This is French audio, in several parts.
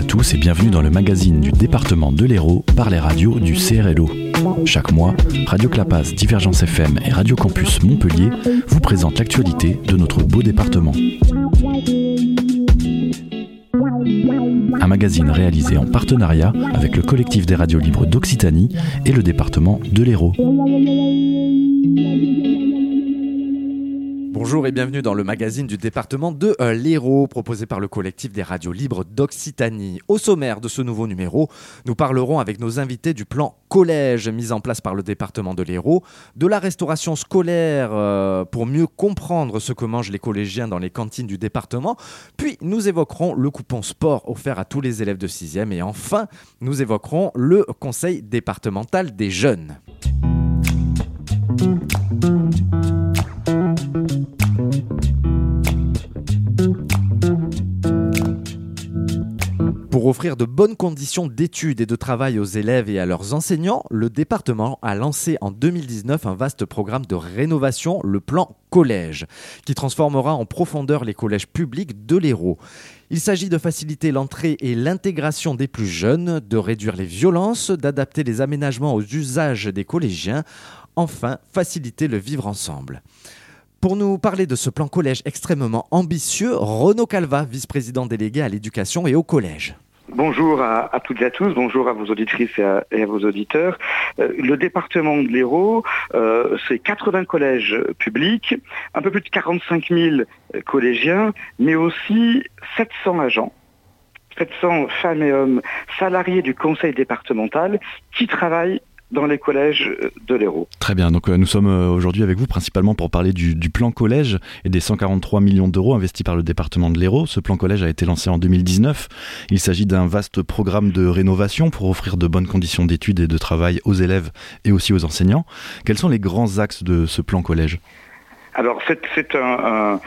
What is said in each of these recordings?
à tous et bienvenue dans le magazine du département de l'Hérault par les radios du CRLO. Chaque mois, Radio Clapas, Divergence FM et Radio Campus Montpellier vous présentent l'actualité de notre beau département. Un magazine réalisé en partenariat avec le collectif des radios libres d'Occitanie et le département de l'Hérault. Bonjour et bienvenue dans le magazine du département de euh, l'Hérault proposé par le collectif des radios libres d'Occitanie. Au sommaire de ce nouveau numéro, nous parlerons avec nos invités du plan collège mis en place par le département de l'Hérault, de la restauration scolaire euh, pour mieux comprendre ce que mangent les collégiens dans les cantines du département, puis nous évoquerons le coupon sport offert à tous les élèves de 6e et enfin nous évoquerons le conseil départemental des jeunes. Offrir de bonnes conditions d'études et de travail aux élèves et à leurs enseignants, le département a lancé en 2019 un vaste programme de rénovation, le plan collège, qui transformera en profondeur les collèges publics de l'Hérault. Il s'agit de faciliter l'entrée et l'intégration des plus jeunes, de réduire les violences, d'adapter les aménagements aux usages des collégiens, enfin faciliter le vivre ensemble. Pour nous parler de ce plan collège extrêmement ambitieux, Renaud Calva, vice-président délégué à l'éducation et au collège. Bonjour à, toutes et à tous, bonjour à vos auditrices et à, vos auditeurs. Euh, le département de l'Hérault, euh, c'est 80 collèges publics, un peu plus de 45 000 collégiens, mais aussi 700 agents 700 femmes et hommes salariés du conseil départemental qui travaillent dans les collèges de l'Hérault. Très bien, donc euh, nous sommes euh, aujourd'hui avec vous principalement pour parler du, plan collège et des 143 millions d'euros investis par le département de l'Hérault. Ce plan collège a été lancé en 2019. Il s'agit d'un vaste programme de rénovation pour offrir de bonnes conditions d'études et de travail aux élèves et aussi aux enseignants. Quels sont les grands axes de ce plan collège? Alors c'est un,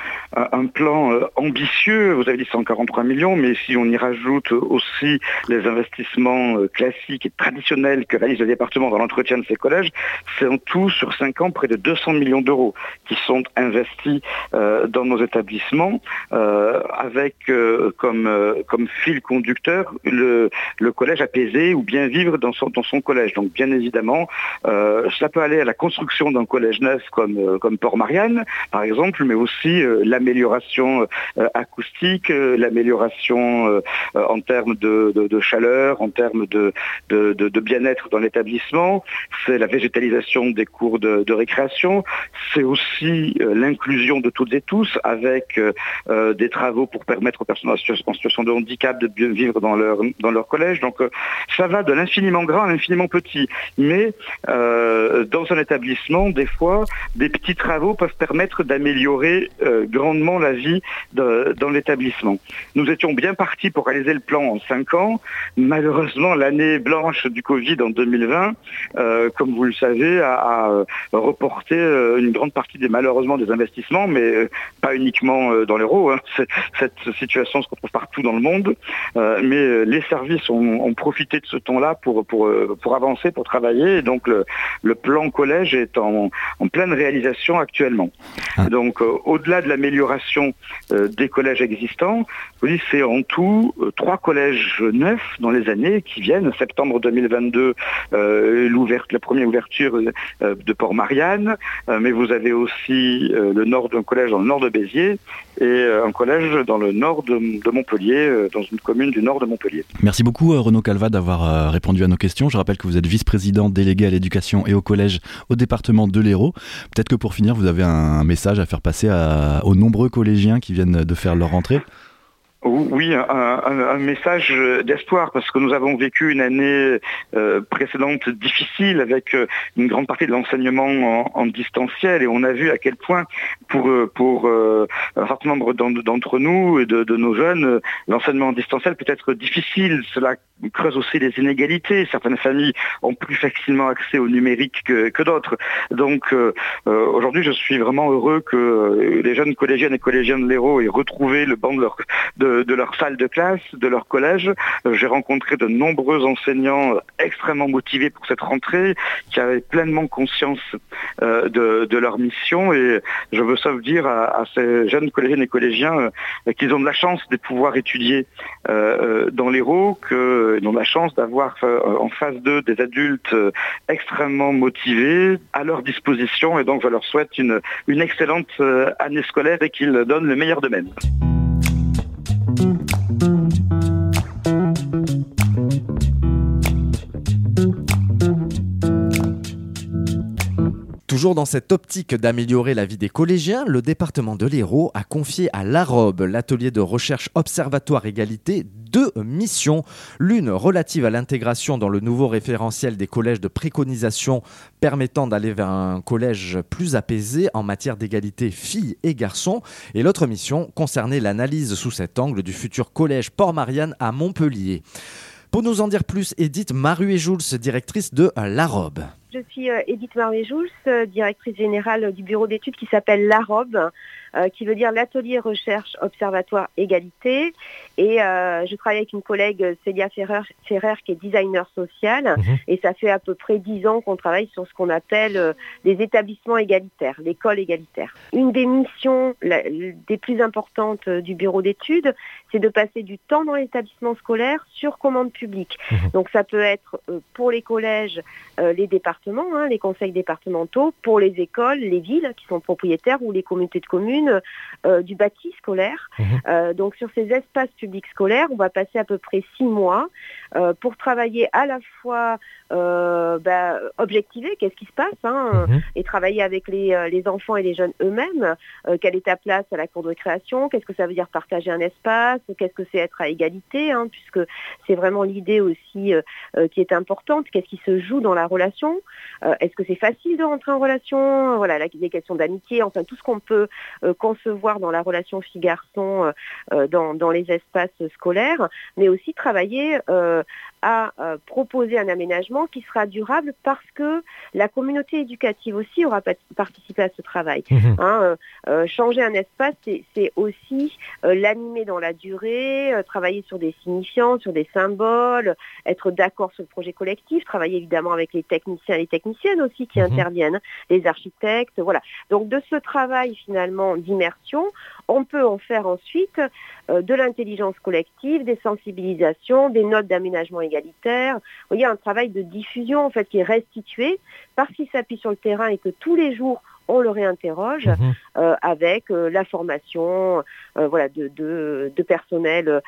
plan euh, ambitieux, vous avez dit 143 millions, mais si on y rajoute aussi les investissements euh, classiques et traditionnels que réalise le département dans l'entretien de ces collèges, c'est en tout sur 5 ans près de 200 millions d'euros qui sont investis euh, dans nos établissements avec comme, fil conducteur le, collège apaisé ou bien vivre dans son, collège. Donc bien évidemment, ça peut aller à la construction d'un collège neuf comme Port-Marianne par exemple, mais aussi la l'amélioration euh, acoustique, euh, l'amélioration euh, en termes de, chaleur, en termes de, bien-être dans l'établissement, c'est la végétalisation des cours de, récréation, c'est aussi l'inclusion de toutes et tous avec des travaux pour permettre aux personnes en situation de handicap de bien vivre dans leur, dans leur collège. Donc ça va de l'infiniment grand à l'infiniment petit. Mais dans un établissement, des fois, des petits travaux peuvent permettre d'améliorer grand la vie dans l'établissement. Nous étions bien partis pour réaliser le plan en cinq ans. Malheureusement, l'année blanche du Covid en 2020, euh, comme vous le savez, a, reporté euh, une grande partie des malheureusement des investissements, mais euh, pas uniquement dans l'euro. Hein. Cette situation se retrouve partout dans le monde, mais les services ont, profité de ce temps-là pour, pour, pour avancer, pour travailler. Et donc le, plan collège est en, pleine réalisation actuellement. Ah. Donc au-delà de l'amélioration euh, des collèges existants. c'est en tout euh, trois collèges neufs dans les années qui viennent. Septembre 2022, euh, la première ouverture de Port-Marianne, mais vous avez aussi le nord d'un collège dans le nord de Béziers et un collège dans le nord de, Montpellier, dans une commune du nord de Montpellier. Merci beaucoup Renaud Calva d'avoir répondu à nos questions. Je rappelle que vous êtes vice-président délégué à l'éducation et au collège au département de l'Hérault. Peut-être que pour finir, vous avez un message à faire passer aux nombreux collégiens qui viennent de faire leur rentrée oui, un, message d'espoir parce que nous avons vécu une année euh, précédente difficile avec euh, une grande partie de l'enseignement en, distanciel et on a vu à quel point pour, euh, pour un certain nombre d'entre nous et de, nos jeunes, l'enseignement en distanciel peut être difficile. Cela creuse aussi les inégalités. Certaines familles ont plus facilement accès au numérique que, d'autres. Donc aujourd'hui, je suis vraiment heureux que les jeunes collégiennes et collégiens de l'Hérault aient retrouvé le banc de leur, de, leur salle de classe, de leur collège. J'ai rencontré de nombreux enseignants extrêmement motivés pour cette rentrée, qui avaient pleinement conscience de, leur mission. Et je veux ça dire à, ces jeunes collégiennes et collégiens qu'ils ont de la chance de pouvoir étudier dans l'Hérault, qu'ils ont de la chance d'avoir en face d'eux des adultes extrêmement motivés, à leur disposition. Et donc, je leur souhaite une, une excellente année scolaire et qu'ils donnent le meilleur d'eux-mêmes. Mm-hmm. Toujours dans cette optique d'améliorer la vie des collégiens, le département de l'Hérault a confié à l'AROB, l'atelier de recherche Observatoire Égalité, deux missions. L'une relative à l'intégration dans le nouveau référentiel des collèges de préconisation permettant d'aller vers un collège plus apaisé en matière d'égalité filles et garçons. Et l'autre mission concernait l'analyse sous cet angle du futur collège Port-Marianne à Montpellier. Pour nous en dire plus, Edith Maruet-Jouls, directrice de l'AROB. Je suis euh, Edith Marvé-Jouls, euh, directrice générale du bureau d'études qui s'appelle l'AROB, euh, qui veut dire l'atelier recherche observatoire égalité. Et je travaille avec une collègue Célia Ferrer, Ferrer qui est designer social. Mhm. Et ça fait à peu près dix ans qu'on travaille sur ce qu'on appelle des établissements égalitaires, l'école égalitaire. Une des missions des plus importantes du bureau d'études, c'est de passer du temps dans l'établissement scolaire sur commande publique. Mhm. Donc ça peut être pour les collèges, les départements Hein, les conseils départementaux, pour les écoles, les villes qui sont propriétaires ou les communautés de communes euh, du bâti scolaire. Mhm. Euh, donc sur ces espaces publics scolaires, on va passer à peu près six mois euh, pour travailler à la fois bah, objectiver qu'est-ce qui se passe hein, mhm. et travailler avec les, enfants et les jeunes eux-mêmes. quelle est ta place à la cour de récréation Qu'est-ce que ça veut dire partager un espace Qu'est-ce que c'est être à égalité hein, Puisque c'est vraiment l'idée aussi qui est importante. Qu'est-ce qui se joue dans la relation euh, est-ce que c'est facile de rentrer en relation Voilà, les questions d'amitié, enfin tout ce qu'on peut euh, concevoir dans la relation fille-garçon euh, dans, dans, les espaces scolaires, mais aussi travailler à proposer un aménagement qui sera durable parce que la communauté éducative aussi aura participé à ce travail. Mmh hein, changer un espace, c'est aussi l'animer dans la durée, travailler sur des signifiants, sur des symboles, être d'accord sur le projet collectif, travailler évidemment avec les techniciens les techniciennes aussi qui mhm. interviennent, les architectes, voilà. Donc de ce travail finalement d'immersion, on peut en faire ensuite euh, de l'intelligence collective, des sensibilisations, des notes d'aménagement égalitaire. Il y un travail de diffusion en fait qui est restitué parce qu'il s'appuie sur le terrain et que tous les jours on le réinterroge mhm. euh, avec euh, la formation euh, voilà, de, de, personnel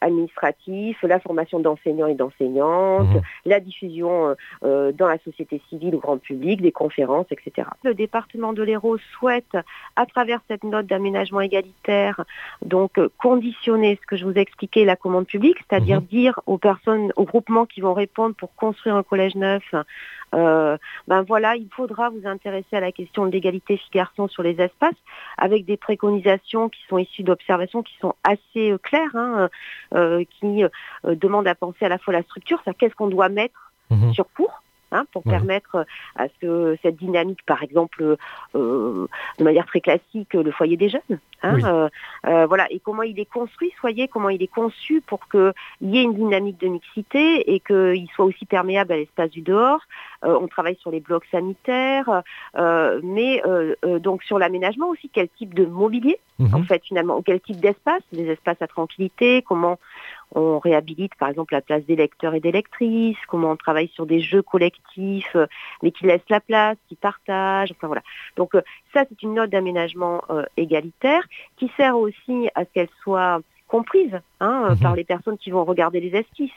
administratif, la formation d'enseignants et d'enseignantes, mhm. la diffusion dans la société civile au grand public, des conférences, etc. Le département de l'Hérault souhaite, à travers cette note d'aménagement égalitaire, donc conditionner ce que je vous ai expliqué, la commande publique, c'est-à-dire mhm. dire aux personnes, aux groupements qui vont répondre pour construire un collège neuf, ben voilà, il faudra vous intéresser à la question de l'égalité filles-garçons sur les espaces, avec des préconisations qui sont issues d'observations qui sont assez euh, claires, hein, euh, qui euh, demandent à penser à la fois la structure, ça qu'est-ce qu'on doit mettre mhm. sur cours, Hein, pour permettre euh, à ce que cette dynamique, par exemple, euh, de manière très classique, le foyer des jeunes, hein, euh, voilà, et comment il est construit, soyez, comment il est conçu pour qu'il y ait une dynamique de mixité et qu'il soit aussi perméable à l'espace du dehors. on travaille sur les blocs sanitaires, mais donc sur l'aménagement aussi, quel type de mobilier, mhm. en fait, finalement, quel type d'espace, des espaces à tranquillité, comment on réhabilite par exemple la place des lecteurs et des lectrices, comment on travaille sur des jeux collectifs, euh, mais qui laissent la place, qui partagent, enfin voilà. Donc euh, ça c'est une note d'aménagement euh, égalitaire qui sert aussi à ce qu'elle soit comprise hein, mhm. par les personnes qui vont regarder les esquisses.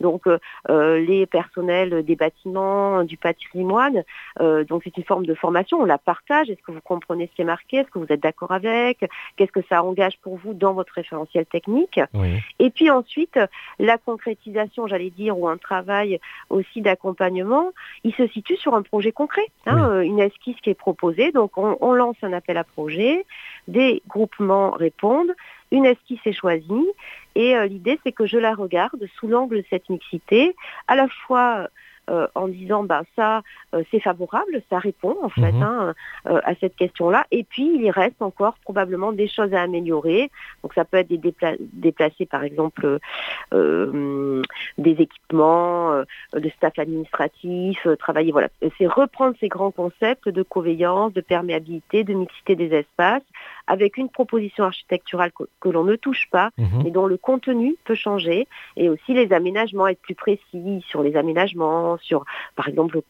Donc euh, euh, les personnels des bâtiments, du patrimoine, euh, donc c'est une forme de formation, on la partage. Est-ce que vous comprenez ce qui est marqué? Est-ce que vous êtes d'accord avec? Qu'est-ce que ça engage pour vous dans votre référentiel technique? Et puis ensuite, la concrétisation, j'allais dire, ou un travail aussi d'accompagnement, il se situe sur un projet concret, hein, une esquisse qui est proposée. Donc on lance un appel à projet, des groupements répondent, une esquisse est choisie et euh, l'idée c'est que je la regarde sous l'angle de cette mixité, à la fois euh, en disant bah ça euh, c'est favorable, ça répond en fait Mhm. hein, euh, à cette question-là. Et puis il y reste encore probablement des choses à améliorer. Donc ça peut être des dépla- déplacer par exemple des équipements, de staff administratif, travailler voilà. C'est reprendre ces grands concepts de coveillance, de perméabilité, de mixité des espaces, avec une proposition architecturale que, que l'on ne touche pas, Mhm. mais dont le contenu peut changer, et aussi les aménagements, être plus précis sur les aménagements, sur par exemple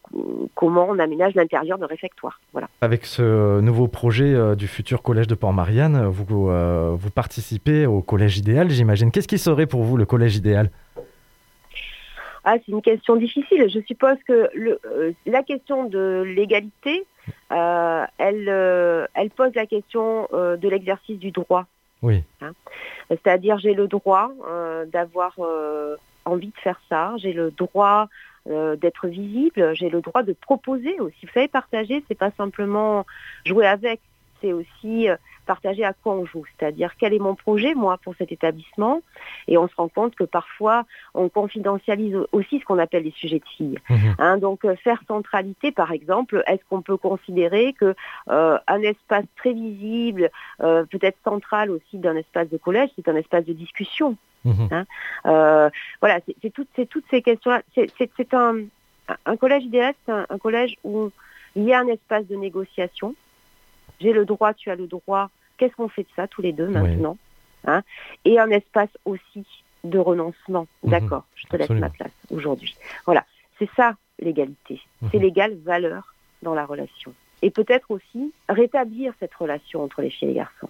comment on aménage l'intérieur de réfectoire. Voilà. Avec ce nouveau projet euh, du futur collège de Port-Marianne, vous, euh, vous participez au collège idéal, j'imagine. Qu'est-ce qui serait pour vous le collège idéal? Ah, c'est une question difficile. Je suppose que le, euh, la question de l'égalité, euh, elle, euh, elle pose la question euh, de l'exercice du droit. Oui. C'est-à-dire, j'ai le droit d'avoir envie de faire ça, j'ai le droit d'être visible, j'ai le droit de proposer aussi. Vous savez, partager, c'est pas simplement jouer avec, c'est aussi euh, partager à quoi on joue. C'est-à-dire, quel est mon projet, moi, pour cet établissement? Et on se rend compte que parfois, on confidentialise aussi ce qu'on appelle les sujets de filles. Mhm. Hein, donc euh, faire centralité, par exemple, est-ce qu'on peut considérer que euh, un espace très visible, euh, peut-être central aussi d'un espace de collège, c'est un espace de discussion? Mhm. Euh, voilà, c'est- toutes, toutes ces questions-là. C'est- C'est c'est un, un collège idéal, c'est un, un collège où il y a un espace de négociation. J'ai le droit, tu as le droit. Qu'est-ce qu'on fait de ça tous les deux maintenant hein? Et un espace aussi de renoncement. Mhm. D'accord, je te laisse ma place aujourd'hui. Voilà, c'est ça l'égalité. C'est Mhm. l'égale valeur dans la relation. Et peut-être aussi rétablir cette relation entre les filles et les garçons.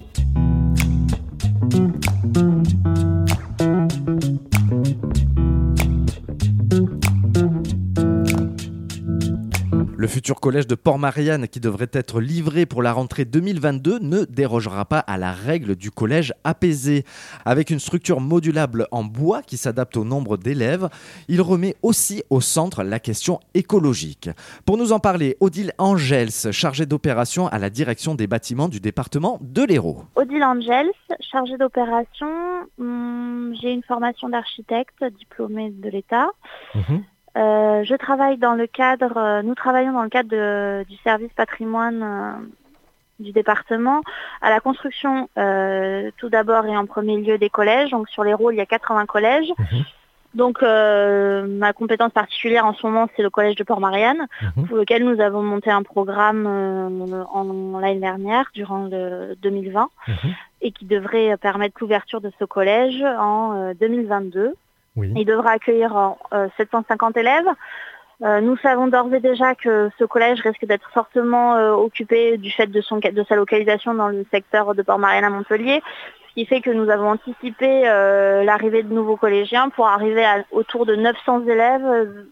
Le futur collège de Port-Marianne, qui devrait être livré pour la rentrée 2022, ne dérogera pas à la règle du collège apaisé. Avec une structure modulable en bois qui s'adapte au nombre d'élèves, il remet aussi au centre la question écologique. Pour nous en parler, Odile Angels, chargée d'opération à la direction des bâtiments du département de l'Hérault. Odile Angels, chargée d'opération. Hum, J'ai une formation d'architecte diplômée de l'État. Mhm. Euh, je travaille dans le cadre, euh, nous travaillons dans le cadre de- du service patrimoine euh, du département à la construction tout d'abord et en premier lieu des collèges. Donc sur les rôles, il y a 80 collèges. Mhm. Donc ma compétence particulière en ce moment, c'est le collège de Port-Marianne, Mhm. pour lequel nous avons monté un programme en l'année dernière, durant le 2020, Mhm. et qui devrait permettre l'ouverture de ce collège en euh, 2022. Il devra accueillir euh, 750 élèves. Euh, nous savons d'ores et déjà que ce collège risque d'être fortement euh, occupé du fait de, sa localisation dans le secteur de Port-Marianne à Montpellier, ce qui fait que nous avons anticipé euh, l'arrivée de nouveaux collégiens pour arriver autour de 900 élèves euh,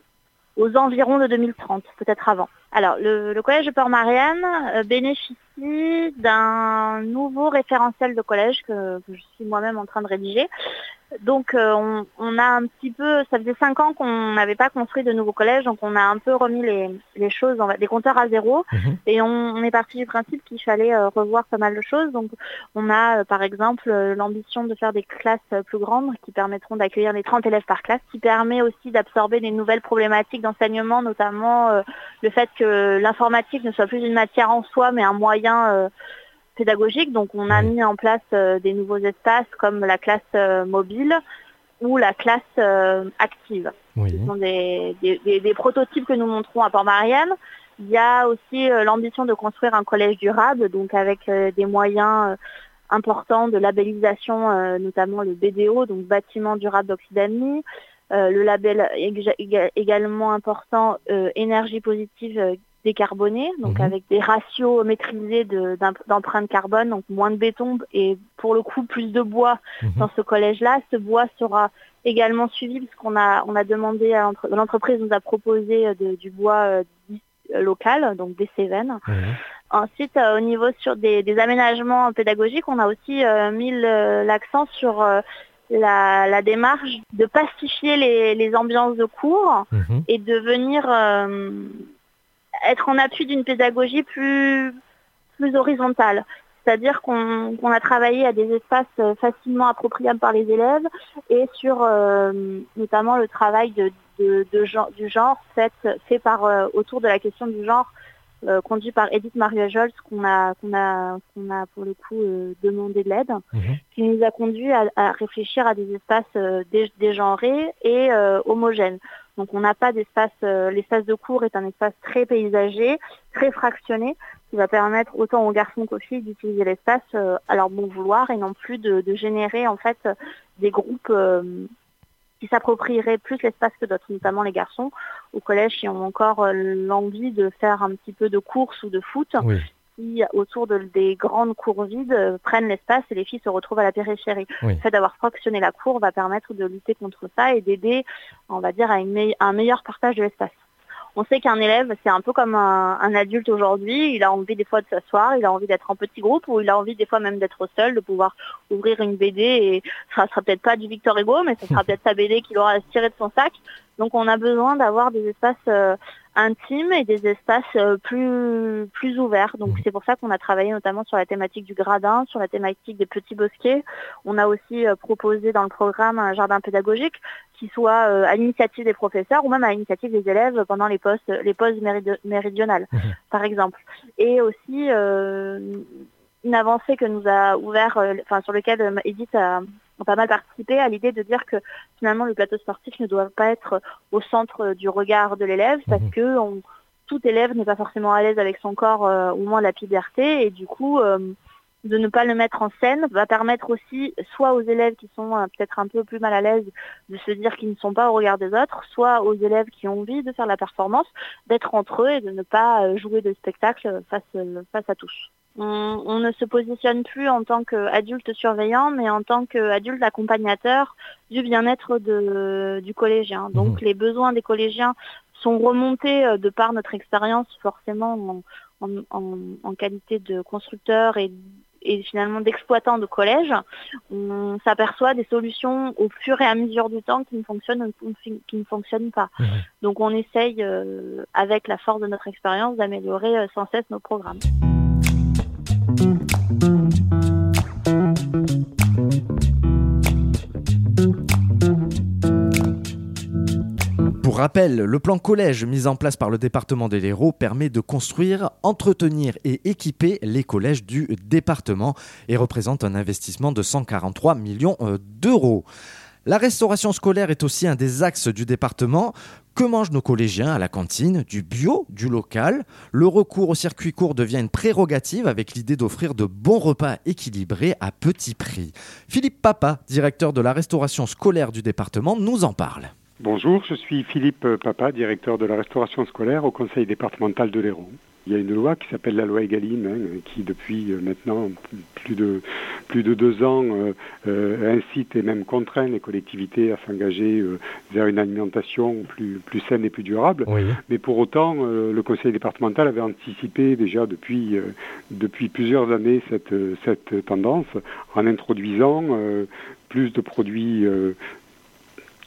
aux environs de 2030, peut-être avant. Alors, le, le collège de Port-Marianne euh, bénéficie d'un nouveau référentiel de collège que, que je suis moi-même en train de rédiger. Donc, euh, on, on a un petit peu, ça faisait cinq ans qu'on n'avait pas construit de nouveaux collèges, donc on a un peu remis les, les choses, des compteurs à zéro, Mhm. et on, on est parti du principe qu'il fallait euh, revoir pas mal de choses. Donc, on a, par exemple, l'ambition de faire des classes plus grandes qui permettront d'accueillir les 30 élèves par classe, qui permet aussi d'absorber des nouvelles problématiques d'enseignement, notamment euh, le fait que l'informatique ne soit plus une matière en soi, mais un moyen euh, pédagogique. Donc on a mis en place euh, des nouveaux espaces comme la classe euh, mobile ou la classe euh, active. Oui. Ce sont des, des- des- des prototypes que nous montrons à Port-Marianne. Il y a aussi euh, l'ambition de construire un collège durable, donc avec euh, des moyens importants de labellisation, notamment le BDO, donc bâtiment durable d'Occitanie, le label éga- éga- également important euh, énergie positive euh, décarbonée, donc Mhm. avec des ratios maîtrisés de- d'em- d'empreinte carbone, donc moins de béton et pour le coup plus de bois Mhm. dans ce collège-là. Ce bois sera également suivi puisqu'on a, on a demandé à l'entre- l'entreprise nous a proposé euh, de- du bois euh, euh, local, donc des Cévennes. Oui. Ensuite, euh, au niveau sur des, des aménagements pédagogiques, on a aussi euh, mis l'accent sur euh, la, la démarche de pacifier les, les ambiances de cours Mhm. et de venir euh, être en appui d'une pédagogie plus, plus horizontale. C'est-à-dire qu'on a travaillé à des espaces facilement appropriables par les élèves et sur notamment le travail de, du genre fait, fait par, autour de la question du genre euh, conduit par Edith Mariajol, qu'on a, qu'on a, qu'on a pour le coup euh, demandé de l'aide, mhm. qui nous a conduit à, réfléchir à des espaces euh, dégenrés et homogènes. Donc on n'a pas d'espace, l'espace de cours est un espace très paysager, très fractionné, qui va permettre autant aux garçons qu'aux filles d'utiliser l'espace à leur bon vouloir et non plus de, de générer en fait des groupes qui s'approprieraient plus l'espace que d'autres, notamment les garçons au collège qui ont encore euh, l'envie de faire un petit peu de course ou de foot, qui autour des grandes cours vides euh, prennent l'espace et les filles se retrouvent à la périphérie. Le fait d'avoir fractionné la cour va permettre de lutter contre ça et d'aider, on va dire, à un meilleur partage de l'espace. On sait qu'un élève, c'est un peu comme un, adulte aujourd'hui. Il a envie des fois de s'asseoir, il a envie d'être en petit groupe ou il a envie des fois même d'être seul, de pouvoir ouvrir une BD et ça sera peut-être pas du Victor Hugo, mais ce sera peut-être sa BD qu'il aura tiré de son sac. Donc on a besoin d'avoir des espaces euh, intimes et des espaces euh, plus, plus ouverts. Donc mmh. c'est pour ça qu'on a travaillé notamment sur la thématique du gradin, sur la thématique des petits bosquets. On a aussi euh, proposé dans le programme un jardin pédagogique qui soit à l'initiative des professeurs ou même à l'initiative des élèves pendant les postes, les pauses méridionales, mmh. par exemple. Et aussi une avancée que nous a ouvert, enfin sur lequel Edith a ont pas mal participé à l'idée de dire que finalement le plateau sportif ne doit pas être au centre du regard de l'élève parce mhm. que tout élève n'est pas forcément à l'aise avec son corps euh, au moins la puberté et du coup euh, de ne pas le mettre en scène va permettre aussi soit aux élèves qui sont euh, peut-être un peu plus mal à l'aise de se dire qu'ils ne sont pas au regard des autres, soit aux élèves qui ont envie de faire la performance, d'être entre eux et de ne pas jouer de spectacle face, face à tous on, ne se positionne plus en tant qu'adulte surveillant, mais en tant qu'adulte accompagnateur du bien-être du collégien. Donc mmh. les besoins des collégiens sont remontés euh, de par notre expérience forcément en, qualité de constructeur et, finalement d'exploitant de collège. On s'aperçoit des solutions au fur et à mesure du temps qui ne fonctionnent, qui ne fonctionnent pas. Mmh. Donc on essaye, euh, avec la force de notre expérience, d'améliorer euh, sans cesse nos programmes. Rappel, le plan collège mis en place par le département de l'Hérault permet de construire, entretenir et équiper les collèges du département et représente un investissement de 143 millions euh, d'euros. La restauration scolaire est aussi un des axes du département. Que mangent nos collégiens à la cantine? Du bio, du local. Le recours au circuit court devient une prérogative avec l'idée d'offrir de bons repas équilibrés à petit prix. Philippe Papa, directeur de la restauration scolaire du département, nous en parle. Bonjour, je suis Philippe Papa, directeur de la restauration scolaire au conseil départemental de l'Hérault. Il y a une loi qui s'appelle la loi Egalim, hein, qui depuis euh, maintenant plus de, plus de deux ans euh, euh, incite et même contraint les collectivités à s'engager vers une alimentation plus, plus saine et plus durable. Mais pour autant, le conseil départemental avait anticipé déjà depuis, depuis plusieurs années cette, cette tendance en introduisant plus de produits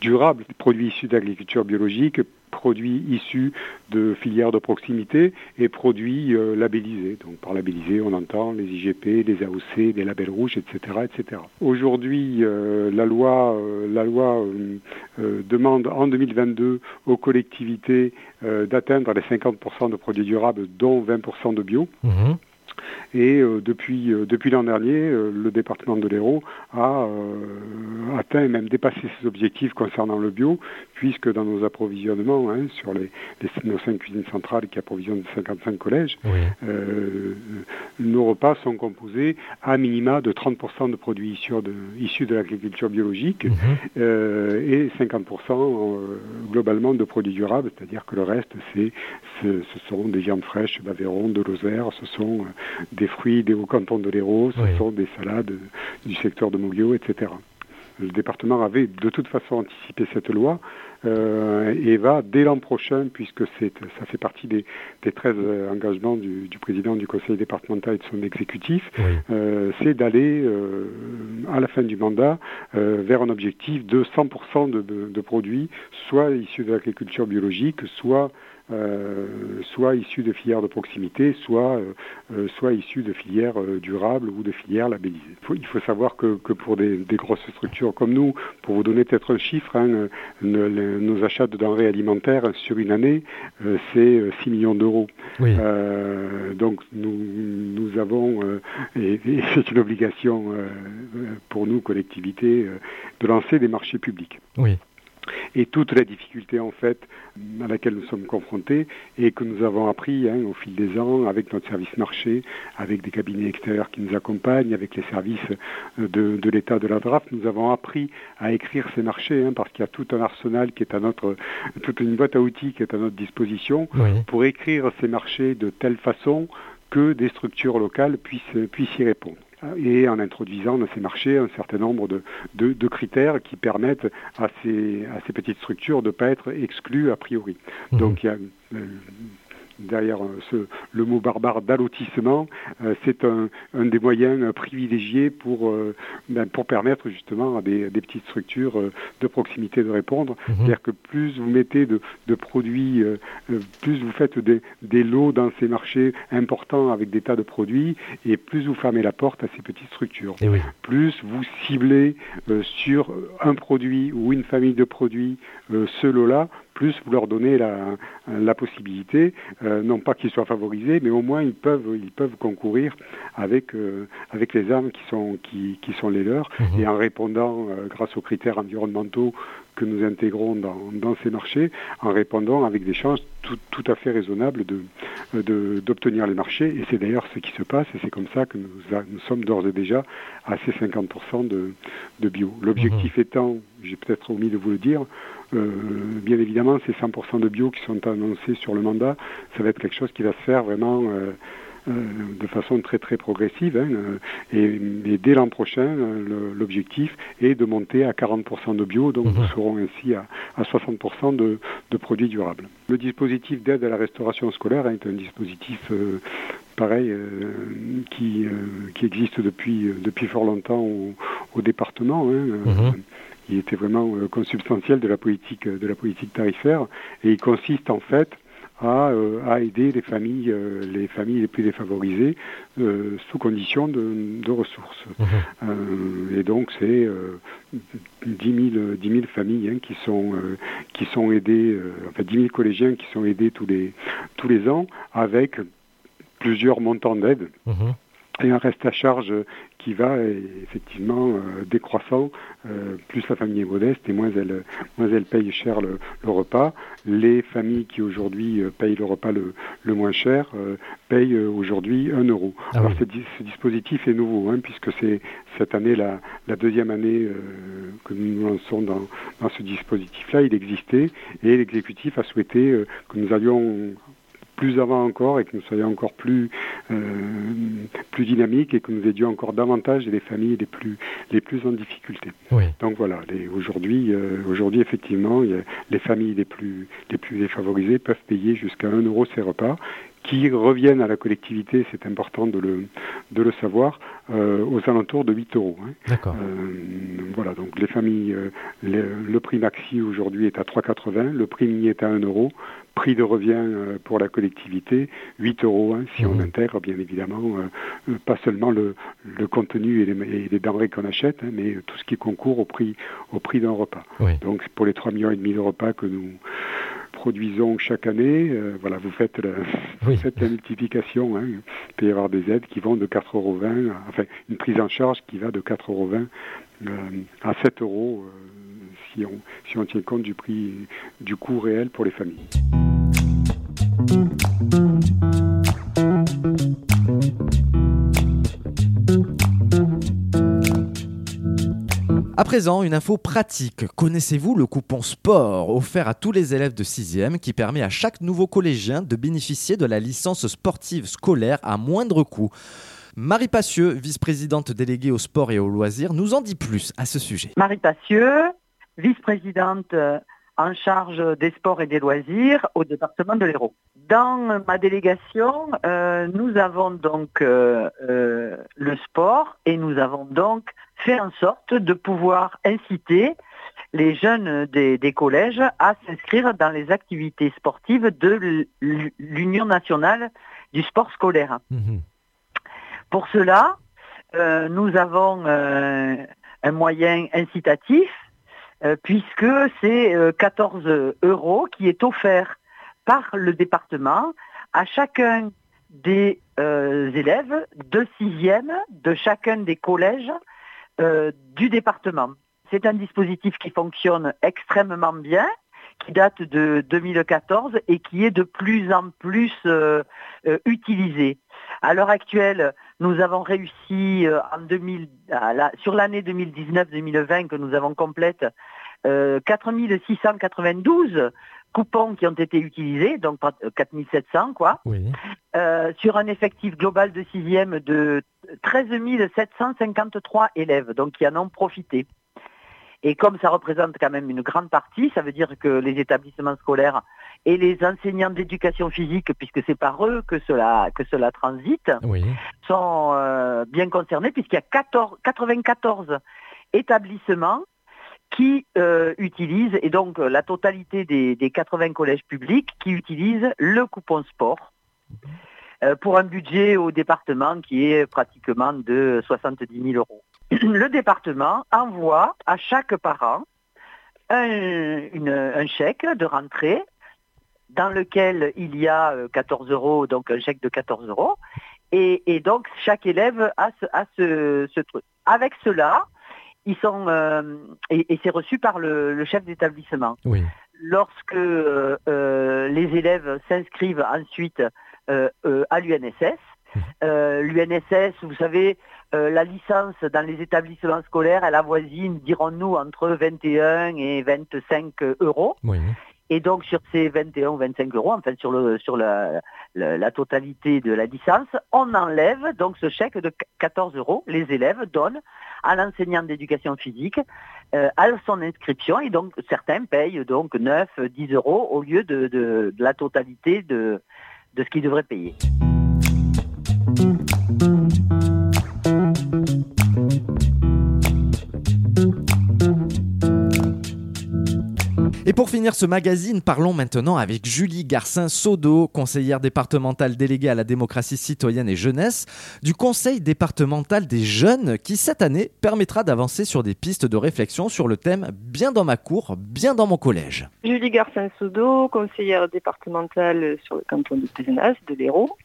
durables, produits issus d'agriculture biologique, produits issus de filières de proximité et produits euh, labellisés. Donc par labellisés, on entend les IGP, les AOC, des labels rouges, etc. etc. Aujourd'hui, euh, la loi, euh, la loi demande en 2022 aux collectivités d'atteindre les 50% de produits durables, dont 20% de bio. Mmh. Et euh, depuis, euh, depuis l'an dernier, euh, le département de l'Hérault a atteint et même dépassé ses objectifs concernant le bio, puisque dans nos approvisionnements, hein, sur les, nos cinq cuisines centrales qui approvisionnent 55 collèges, nos repas sont composés à minima de 30% de produits issus de, issus de l'agriculture biologique mhm. et 50% globalement de produits durables, c'est-à-dire que le reste, c'est, ce, sont des viandes fraîches d'Aveyron, de Lozère, ce sont des fruits des hauts cantons de l'Hérault, ce sont des salades du secteur de Moguio, etc. Le département avait de toute façon anticipé cette loi. et va dès l'an prochain, puisque ça fait partie des, des 13 engagements du, président du conseil départemental et de son exécutif, c'est d'aller à la fin du mandat vers un objectif de 100% de, de produits, soit issus de l'agriculture biologique, soit euh, soit issus de filières de proximité, soit, euh, euh, soit issus de filières durables ou de filières labellisées. Il faut, savoir que, pour des, grosses structures comme nous, pour vous donner peut-être un chiffre, hein, nos achats de denrées alimentaires sur une année, c'est 6 millions d'euros. donc nous, nous avons, et, et c'est une obligation pour nous, collectivités, de lancer des marchés publics. Oui et toute la difficulté en fait à laquelle nous sommes confrontés et que nous avons appris hein, au fil des ans avec notre service marché, avec des cabinets extérieurs qui nous accompagnent, avec les services euh, de, l'État de la draft, nous avons appris à écrire ces marchés hein, parce qu'il y a tout un arsenal qui est à notre, toute une boîte à outils qui est à notre disposition pour écrire ces marchés de telle façon que des structures locales puissent, puissent y répondre et en introduisant dans ces marchés un certain nombre de, de, critères qui permettent à ces, à ces petites structures de ne pas être exclues a priori. Mmh. Donc il y a euh, derrière euh, ce, le mot barbare d'allotissement, euh, c'est un, des moyens euh, privilégiés pour, ben, pour permettre justement à des, petites structures de proximité de répondre. Mhm. C'est-à-dire que plus vous mettez de, produits, plus vous faites des, lots dans ces marchés importants avec des tas de produits, et plus vous fermez la porte à ces petites structures. Eh plus vous ciblez sur un produit ou une famille de produits ce lot-là, plus vous leur donnez la, possibilité, euh, non pas qu'ils soient favorisés, mais au moins ils peuvent, ils peuvent concourir avec, euh, avec les armes qui sont, qui, qui sont les leurs, mhm. et en répondant, euh, grâce aux critères environnementaux que nous intégrons dans, dans ces marchés, en répondant avec des chances tout, tout à fait raisonnables d'obtenir de, les marchés. Et c'est d'ailleurs ce qui se passe, et c'est comme ça que nous, nous sommes d'ores et déjà à ces 50% de, de bio. L'objectif mhm. étant, j'ai peut-être omis de vous le dire, bien évidemment, ces 100% de bio qui sont annoncés sur le mandat, ça va être quelque chose qui va se faire vraiment euh, euh, de façon très très progressive. Hein, et, dès l'an prochain, l'objectif est de monter à 40% de bio, donc nous mhm. serons ainsi à, 60% de, produits durables. Le dispositif d'aide à la restauration scolaire est un dispositif pareil qui, qui existe depuis, depuis fort longtemps au, département. Hein, mhm il était vraiment euh, consubstantiel de la politique de la politique tarifaire. Et il consiste en fait à, euh, aider les familles euh, les familles les plus défavorisées sous condition de, ressources. Mmh. et donc c'est 10 000, familles hein, qui sont qui sont aidées enfin 10 000 collégiens qui sont aidés tous les tous les ans avec plusieurs montants d'aide. Mmh et un reste à charge qui va effectivement euh, décroissant. Euh, plus la famille est modeste et moins elle, moins elle paye cher le, repas. Les familles qui aujourd'hui euh, payent le repas le, moins cher payent aujourd'hui 1 euro. Ah Alors ce, dispositif est nouveau hein, puisque c'est cette année la, la deuxième année que nous nous lançons dans, dans ce dispositif-là. Il existait et l'exécutif a souhaité que nous allions plus avant encore et que nous soyons encore plus, euh, plus dynamiques et que nous aidions encore davantage les familles les plus, les plus en difficulté. Donc voilà, aujourd'hui, euh, aujourd'hui effectivement, les familles les plus, les plus défavorisées peuvent payer jusqu'à 1 euro ces repas qui reviennent à la collectivité, c'est important de le, de le savoir, euh, aux alentours de 8 euros. Hein. D'accord. voilà, donc les familles, le prix maxi aujourd'hui est à 3,80, le prix mini est à 1 euro, prix de revient euh, pour la collectivité, 8 euros, hein, si on mmh. intègre bien évidemment euh, euh, pas seulement le, contenu et les, denrées qu'on achète, hein, mais tout ce qui concourt au prix, au prix d'un repas. Donc pour les 3 millions et demi de repas que nous produisons chaque année, voilà, vous faites la, la multiplication. Hein. Il peut y avoir des aides qui vont de 4,20 euros, enfin une prise en charge qui va de 4,20 euros à 7 euros si on, si on tient compte du prix, du coût réel pour les familles. À présent, une info pratique. Connaissez-vous le coupon sport offert à tous les élèves de 6e qui permet à chaque nouveau collégien de bénéficier de la licence sportive scolaire à moindre coût? Marie Passieux, vice-présidente déléguée au sport et aux loisirs, nous en dit plus à ce sujet. Marie Passieux, vice-présidente euh, en charge des sports et des loisirs au département de l'Hérault. Dans ma délégation, euh, nous avons donc euh, euh, le sport et nous avons donc fait en sorte de pouvoir inciter les jeunes des, collèges à s'inscrire dans les activités sportives de l'Union nationale du sport scolaire. Mhm. Pour cela, nous avons un moyen incitatif puisque c'est 14 euh, euros qui est offert par le département à chacun des euh, élèves de sixième de chacun des collèges du département. C'est un dispositif qui fonctionne extrêmement bien, qui date de 2014 et qui est de plus en plus utilisé. À l'heure actuelle, nous avons réussi euh, en 2000, sur l'année 2019-2020 que nous avons complète, 4692 euh, coupons qui ont été utilisés, donc 4700 euh, quoi, sur un effectif global de sixième de 13 753 élèves, donc qui en ont profité. Et comme ça représente quand même une grande partie, ça veut dire que les établissements scolaires et les enseignants d'éducation physique, puisque c'est par eux que cela, que cela transite, sont euh, bien concernés, puisqu'il y a 14, 94 établissements qui euh, utilisent, et donc la totalité des, des, 80 collèges publics qui utilisent le coupon sport euh, pour un budget au département qui est pratiquement de 70 000 euros. Le département envoie à chaque parent un, un chèque de rentrée dans lequel il y a 14 euh, euros, donc un chèque de 14 euros. Et, donc, chaque élève a ce, truc. Avec cela, ils sont euh, et, c'est reçu par le, chef d'établissement. Lorsque euh, les élèves s'inscrivent ensuite à l'UNSS, mmh. l'UNSS, vous savez, la licence dans les établissements scolaires, elle avoisine, dirons-nous, entre 21 et 25 euros. Et donc sur ces 21 ou 25 euros, enfin sur, le, sur la, la, totalité de la licence, on enlève donc ce chèque de 14 euros. Les élèves donnent à l'enseignant d'éducation physique euh, à son inscription et donc certains payent donc 9, 10 euros au lieu de, de, de la totalité de, de ce qu'ils devraient payer. Mm-hmm. Et pour finir ce magazine, parlons maintenant avec Julie Garcin-Sodo, conseillère départementale déléguée à la démocratie citoyenne et jeunesse du Conseil départemental des jeunes qui cette année permettra d'avancer sur des pistes de réflexion sur le thème Bien dans ma cour, bien dans mon collège. Julie Garcin-Sodo, conseillère départementale sur le canton de Pézenas, de l'Hérault.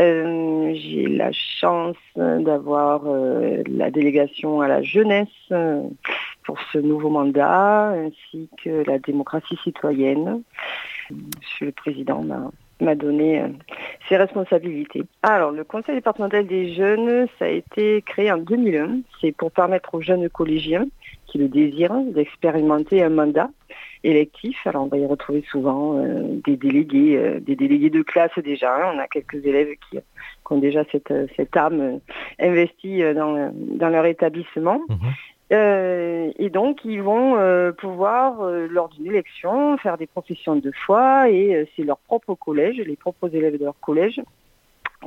Euh, j'ai la chance d'avoir euh, la délégation à la jeunesse euh, pour ce nouveau mandat, ainsi que la démocratie citoyenne. Monsieur le Président m'a donné ses responsabilités. Alors, le Conseil départemental des jeunes, ça a été créé en 2001. C'est pour permettre aux jeunes collégiens qui le désirent d'expérimenter un mandat électif. Alors on va y retrouver souvent euh, des délégués, euh, des délégués de classe déjà. On a quelques élèves qui, ont déjà cette, euh, cette âme investie dans, dans leur établissement. Mhm. et donc, ils vont pouvoir, lors d'une élection, faire des professions de foi et c'est leur propre collège, les propres élèves de leur collège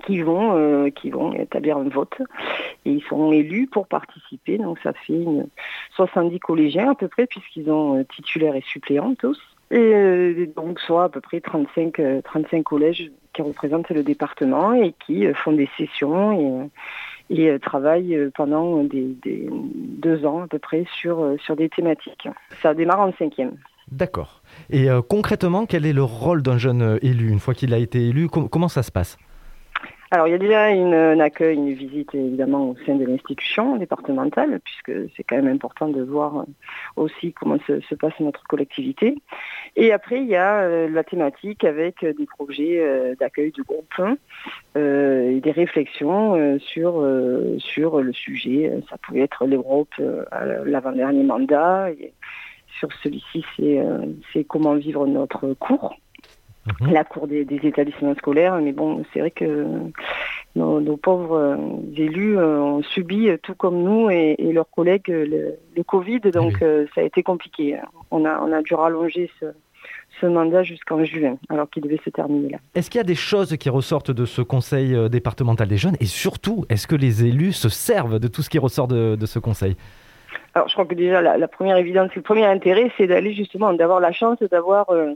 qui vont, euh, qui vont établir un vote. Et ils sont élus pour participer. Donc ça fait une 70 collégiens à peu près, puisqu'ils ont euh, titulaires et suppléants tous. Et euh, donc soit à peu près 35, 35 collèges qui représentent le département et qui font des sessions et, et travaillent pendant des, deux ans à peu près sur, sur des thématiques. Ça démarre en cinquième. D'accord. Et concrètement, quel est le rôle d'un jeune élu une fois qu'il a été élu? Comment ça se passe? Alors il y a déjà une, un accueil, une visite évidemment au sein de l'institution départementale, puisque c'est quand même important de voir aussi comment se, passe notre collectivité. Et après il y a euh, la thématique avec des projets euh, d'accueil de groupe euh, et des réflexions sur, sur le sujet. Ça pouvait être l'Europe à l'avant-dernier mandat. Et sur celui-ci, c'est comment vivre notre cours. Mhm. la cour des, établissements scolaires. Mais bon, c'est vrai que nos, pauvres euh, élus euh, ont subi, tout comme nous et, leurs collègues, le, Covid. Donc ça a été compliqué. On a, on a dû rallonger ce, ce mandat jusqu'en juin, alors qu'il devait se terminer là. Est-ce qu'il y a des choses qui ressortent de ce conseil départemental des jeunes? Et surtout, est-ce que les élus se servent de tout ce qui ressort de ce conseil? Alors je crois que déjà la, première évidence, le premier intérêt, c'est d'aller justement, d'avoir la chance d'avoir euh,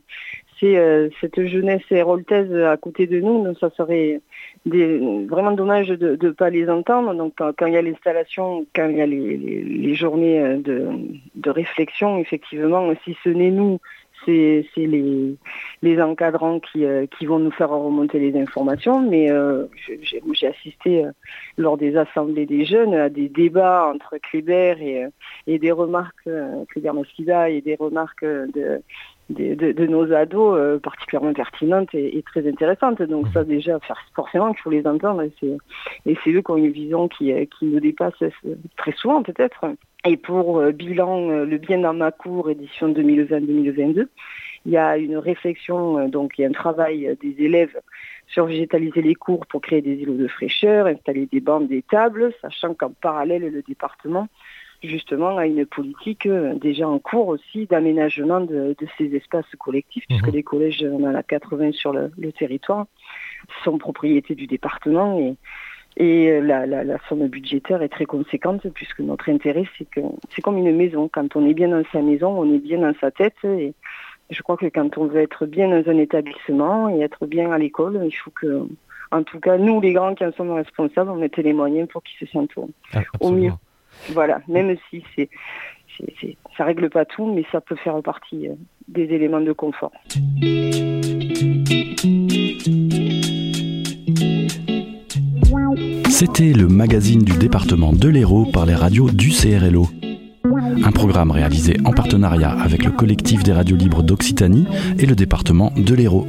euh, cette jeunesse héroltaise à côté de nous. Donc ça serait vraiment dommage de ne pas les entendre. Donc quand, il y a l'installation, quand il y a les, journées euh, de, réflexion, effectivement, si ce n'est nous c'est les, encadrants qui, euh, qui, vont nous faire remonter les informations. Mais j'ai assisté lors des assemblées des jeunes à des débats entre Kléber et, des remarques, Kléber Masquida et des remarques de, de, nos ados particulièrement pertinentes et, très intéressantes. Donc ça déjà, forcément qu'il faut les entendre et c'est eux qui ont une vision qui, qui nous dépasse très souvent peut-être. Et pour euh, bilan euh, Le bien dans ma cour, édition 2020-2022, il y a une réflexion, euh, donc il y a un travail des élèves sur végétaliser les cours pour créer des îlots de fraîcheur, installer des bandes, des tables, sachant qu'en parallèle, le département, justement, a une politique déjà en cours aussi d'aménagement de, ces espaces collectifs, puisque mhm. les collèges, on en a 80 sur le, le territoire, sont propriété du département et et euh, la, somme budgétaire est très conséquente puisque notre intérêt, c'est que c'est comme une maison. Quand on est bien dans sa maison, on est bien dans sa tête. Et je crois que quand on veut être bien dans un établissement et être bien à l'école, il faut que, en tout cas, nous, les grands qui en sommes responsables, on mette les moyens pour qu'ils se sentent au, mieux. Voilà, même si c'est, c'est, ça règle pas tout, mais ça peut faire partie euh, des éléments de confort. C'était le magazine du département de l'Hérault par les radios du CRLO. Un programme réalisé en partenariat avec le collectif des radios libres d'Occitanie et le département de l'Hérault.